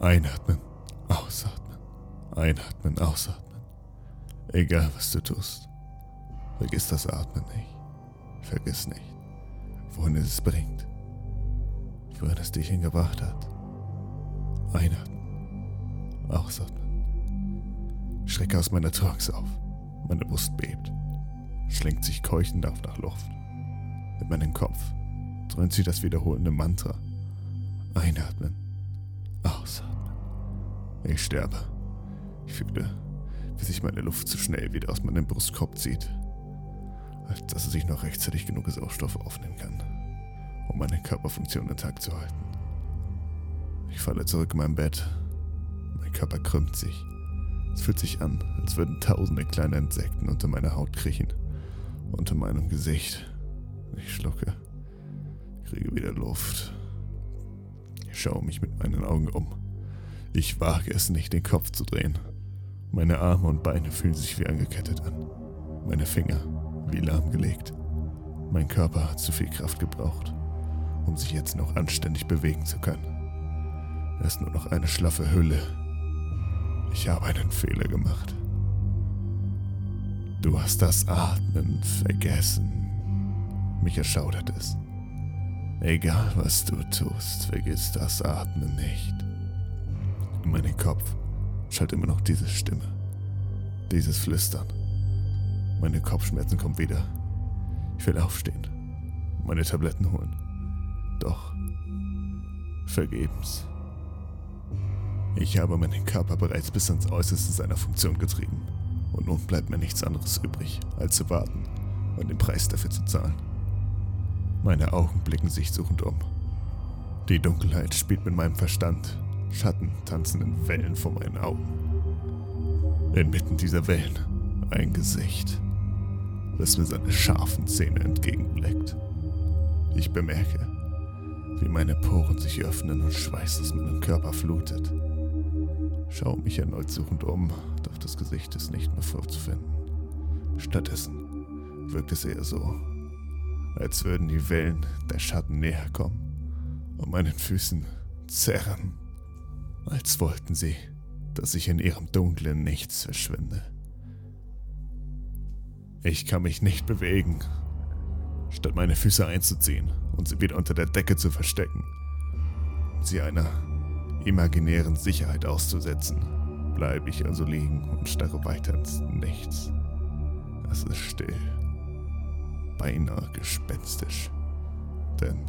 Einatmen, ausatmen, einatmen, ausatmen. Egal was du tust, vergiss das Atmen nicht. Vergiss nicht, wohin es bringt, wohin es dich hingebracht hat. Einatmen, ausatmen. Schrecke aus meiner Trance auf. Meine Brust bebt, schlingt sich keuchend auf nach Luft. In meinem Kopf dröhnt sie das wiederholende Mantra. Einatmen, ausatmen. Ich sterbe. Ich fühle, wie sich meine Luft zu schnell wieder aus meinem Brustkorb zieht, als dass es sich noch rechtzeitig genug Sauerstoff aufnehmen kann, um meine Körperfunktion intakt zu halten. Ich falle zurück in mein Bett. Mein Körper krümmt sich. Es fühlt sich an, als würden tausende kleine Insekten unter meiner Haut kriechen. Unter meinem Gesicht. Ich schlucke. Kriege wieder Luft. Ich schaue mich mit meinen Augen um. Ich wage es nicht, den Kopf zu drehen. Meine Arme und Beine fühlen sich wie angekettet an. Meine Finger wie lahmgelegt. Mein Körper hat zu viel Kraft gebraucht, um sich jetzt noch anständig bewegen zu können. Er ist nur noch eine schlaffe Hülle. Ich habe einen Fehler gemacht. Du hast das Atmen vergessen. Mich erschaudert es. Egal was du tust, vergiss das Atmen nicht. In meinem Kopf schallt immer noch diese Stimme. Dieses Flüstern. Meine Kopfschmerzen kommen wieder. Ich will aufstehen. Meine Tabletten holen. Doch. Vergebens. Ich habe meinen Körper bereits bis ans Äußerste seiner Funktion getrieben. Und nun bleibt mir nichts anderes übrig, als zu warten und den Preis dafür zu zahlen. Meine Augen blicken sich suchend um. Die Dunkelheit spielt mit meinem Verstand. Schatten tanzen in Wellen vor meinen Augen. Inmitten dieser Wellen ein Gesicht, das mir seine scharfen Zähne entgegenblickt. Ich bemerke, wie meine Poren sich öffnen und Schweiß aus meinem Körper flutet. Schaue mich erneut suchend um, doch das Gesicht ist nicht mehr vorzufinden. Stattdessen wirkt es eher so, als würden die Wellen der Schatten näher kommen und meinen Füßen zerren, als wollten sie, dass ich in ihrem dunklen Nichts verschwinde. Ich kann mich nicht bewegen, statt meine Füße einzuziehen und sie wieder unter der Decke zu verstecken, sie einer imaginären Sicherheit auszusetzen, bleibe ich also liegen und starre weiter ins Nichts. Es ist still beinahe gespenstisch. Denn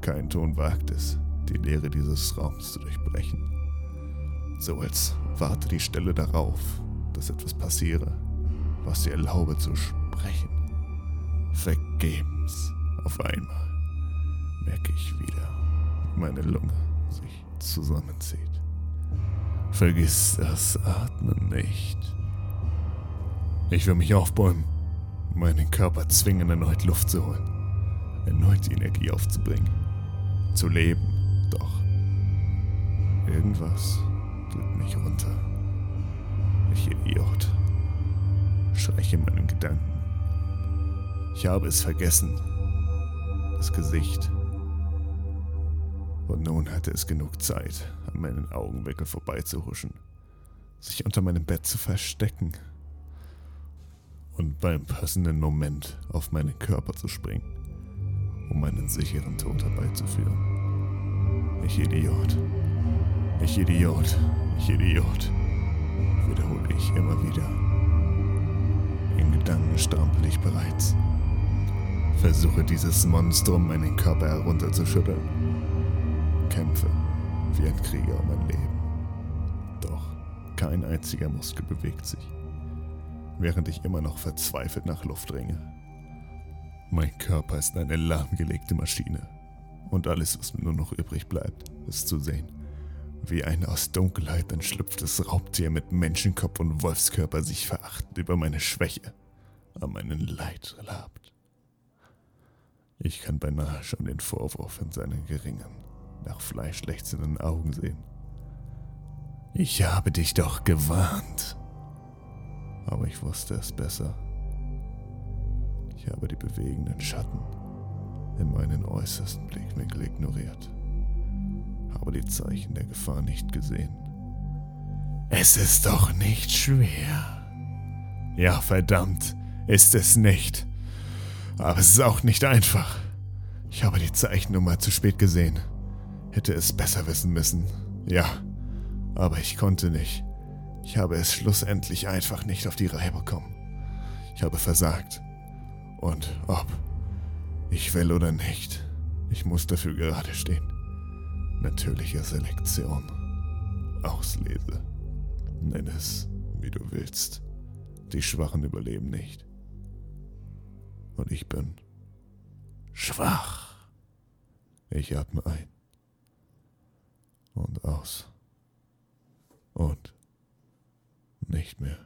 kein Ton wagt es, die Leere dieses Raums zu durchbrechen. So als warte die Stelle darauf, dass etwas passiere, was sie erlaube zu sprechen. Vergebens. Auf einmal merke ich wieder, wie meine Lunge sich zusammenzieht. Vergiss das Atmen nicht. Ich will mich aufbäumen meinen Körper zwingen, erneut Luft zu holen, erneut die Energie aufzubringen, zu leben. Doch irgendwas drückt mich runter. Ich Idiot. Schreche in meinem Gedanken. Ich habe es vergessen. Das Gesicht. Und nun hatte es genug Zeit, an meinen Augenwickel vorbeizuhuschen, sich unter meinem Bett zu verstecken und beim passenden Moment auf meinen Körper zu springen, um einen sicheren Tod herbeizuführen. Ich Idiot. Ich Idiot. Ich Idiot. Wiederhole ich immer wieder. In Gedanken strampel ich bereits. Versuche dieses Monstrum meinen Körper herunterzuschütteln. Kämpfe wie ein Krieger um mein Leben. Doch kein einziger Muskel bewegt sich während ich immer noch verzweifelt nach Luft ringe. Mein Körper ist eine lahmgelegte Maschine und alles, was mir nur noch übrig bleibt, ist zu sehen, wie ein aus Dunkelheit entschlüpftes Raubtier mit Menschenkopf und Wolfskörper sich verachtend über meine Schwäche an meinen Leid labt. Ich kann beinahe schon den Vorwurf in seinen geringen, nach Fleisch lechzenden Augen sehen. Ich habe dich doch gewarnt aber ich wusste es besser. Ich habe die bewegenden Schatten in meinen äußersten Blickwinkel ignoriert. Habe die Zeichen der Gefahr nicht gesehen. Es ist doch nicht schwer. Ja, verdammt, ist es nicht. Aber es ist auch nicht einfach. Ich habe die Zeichen nur mal zu spät gesehen. Hätte es besser wissen müssen. Ja, aber ich konnte nicht. Ich habe es schlussendlich einfach nicht auf die Reihe bekommen. Ich habe versagt. Und ob ich will oder nicht, ich muss dafür gerade stehen. Natürliche Selektion. Auslese. Nenn es, wie du willst. Die Schwachen überleben nicht. Und ich bin schwach. Ich atme ein und aus. Und nicht mehr.